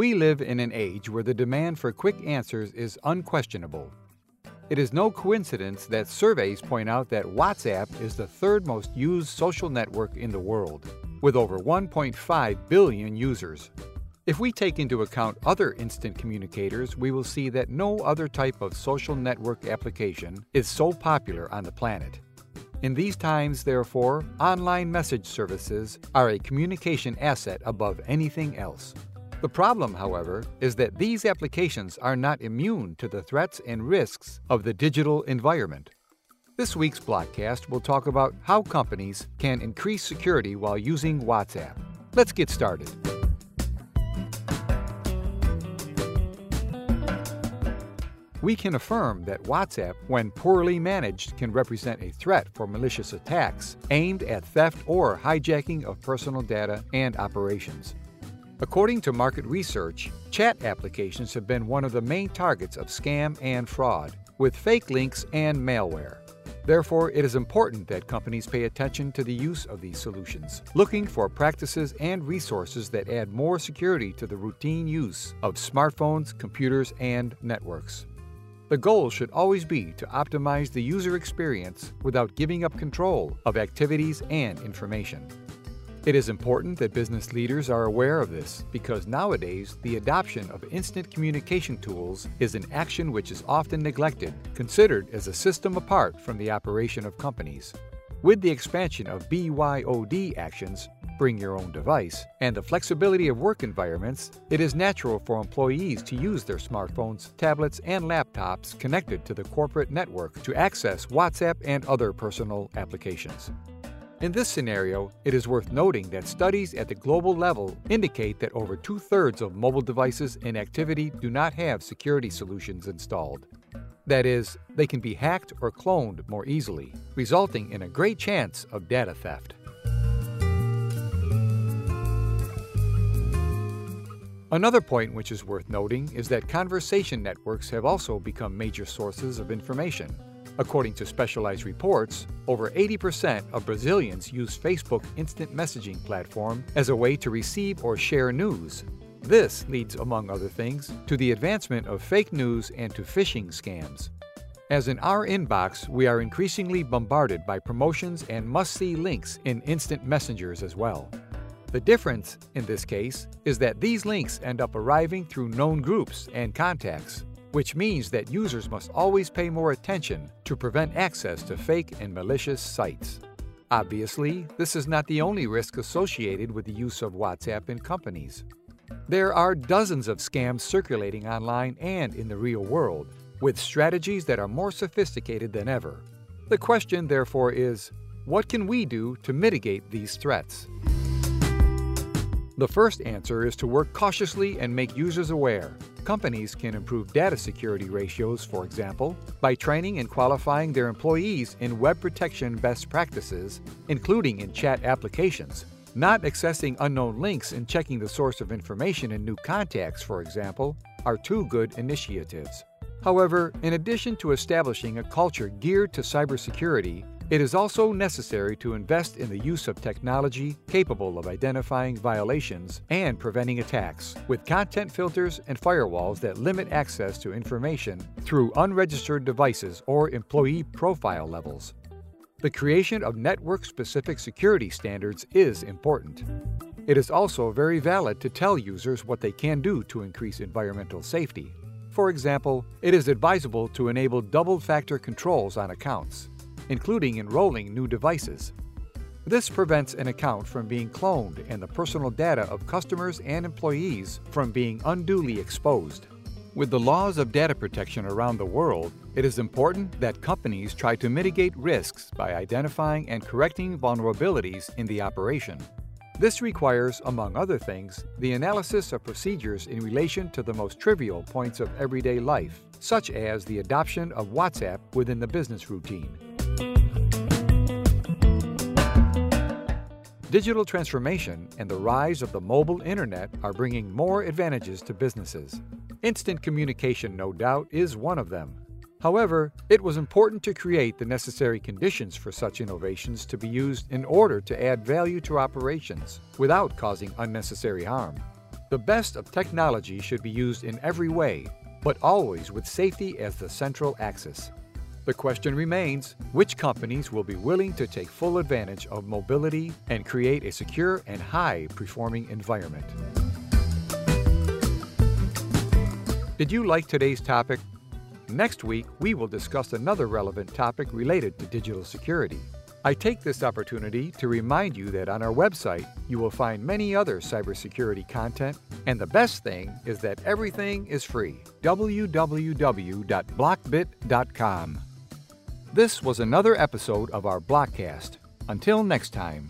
We live in an age where the demand for quick answers is unquestionable. It is no coincidence that surveys point out that WhatsApp is the third most used social network in the world, with over 1.5 billion users. If we take into account other instant communicators, we will see that no other type of social network application is so popular on the planet. In these times, therefore, online message services are a communication asset above anything else. The problem, however, is that these applications are not immune to the threats and risks of the digital environment. This week's Blockcast will talk about how companies can increase security while using WhatsApp. Let's get started. We can affirm that WhatsApp, when poorly managed, can represent a threat for malicious attacks aimed at theft or hijacking of personal data and operations. According to market research, chat applications have been one of the main targets of scam and fraud, with fake links and malware. Therefore, it is important that companies pay attention to the use of these solutions, looking for practices and resources that add more security to the routine use of smartphones, computers, and networks. The goal should always be to optimize the user experience without giving up control of activities and information. It is important that business leaders are aware of this because nowadays the adoption of instant communication tools is an action which is often neglected, considered as a system apart from the operation of companies. With the expansion of BYOD actions, bring your own device, and the flexibility of work environments, it is natural for employees to use their smartphones, tablets, and laptops connected to the corporate network to access WhatsApp and other personal applications. In this scenario, it is worth noting that studies at the global level indicate that over two thirds of mobile devices in activity do not have security solutions installed. That is, they can be hacked or cloned more easily, resulting in a great chance of data theft. Another point which is worth noting is that conversation networks have also become major sources of information. According to specialized reports, over 80% of Brazilians use Facebook instant messaging platform as a way to receive or share news. This leads, among other things, to the advancement of fake news and to phishing scams. As in our inbox, we are increasingly bombarded by promotions and must see links in instant messengers as well. The difference, in this case, is that these links end up arriving through known groups and contacts, which means that users must always pay more attention to prevent access to fake and malicious sites. Obviously, this is not the only risk associated with the use of WhatsApp in companies. There are dozens of scams circulating online and in the real world, with strategies that are more sophisticated than ever. The question, therefore, is what can we do to mitigate these threats? The first answer is to work cautiously and make users aware. Companies can improve data security ratios, for example, by training and qualifying their employees in web protection best practices, including in chat applications. Not accessing unknown links and checking the source of information in new contacts, for example, are two good initiatives. However, in addition to establishing a culture geared to cybersecurity, it is also necessary to invest in the use of technology capable of identifying violations and preventing attacks, with content filters and firewalls that limit access to information through unregistered devices or employee profile levels. The creation of network specific security standards is important. It is also very valid to tell users what they can do to increase environmental safety. For example, it is advisable to enable double factor controls on accounts including enrolling new devices. This prevents an account from being cloned and the personal data of customers and employees from being unduly exposed. With the laws of data protection around the world, it is important that companies try to mitigate risks by identifying and correcting vulnerabilities in the operation. This requires, among other things, the analysis of procedures in relation to the most trivial points of everyday life, such as the adoption of WhatsApp within the business routine. Digital transformation and the rise of the mobile internet are bringing more advantages to businesses. Instant communication, no doubt, is one of them. However, it was important to create the necessary conditions for such innovations to be used in order to add value to operations without causing unnecessary harm. The best of technology should be used in every way, but always with safety as the central axis. The question remains which companies will be willing to take full advantage of mobility and create a secure and high performing environment? Did you like today's topic? Next week, we will discuss another relevant topic related to digital security. I take this opportunity to remind you that on our website, you will find many other cybersecurity content, and the best thing is that everything is free. www.blockbit.com. This was another episode of our Blockcast. Until next time.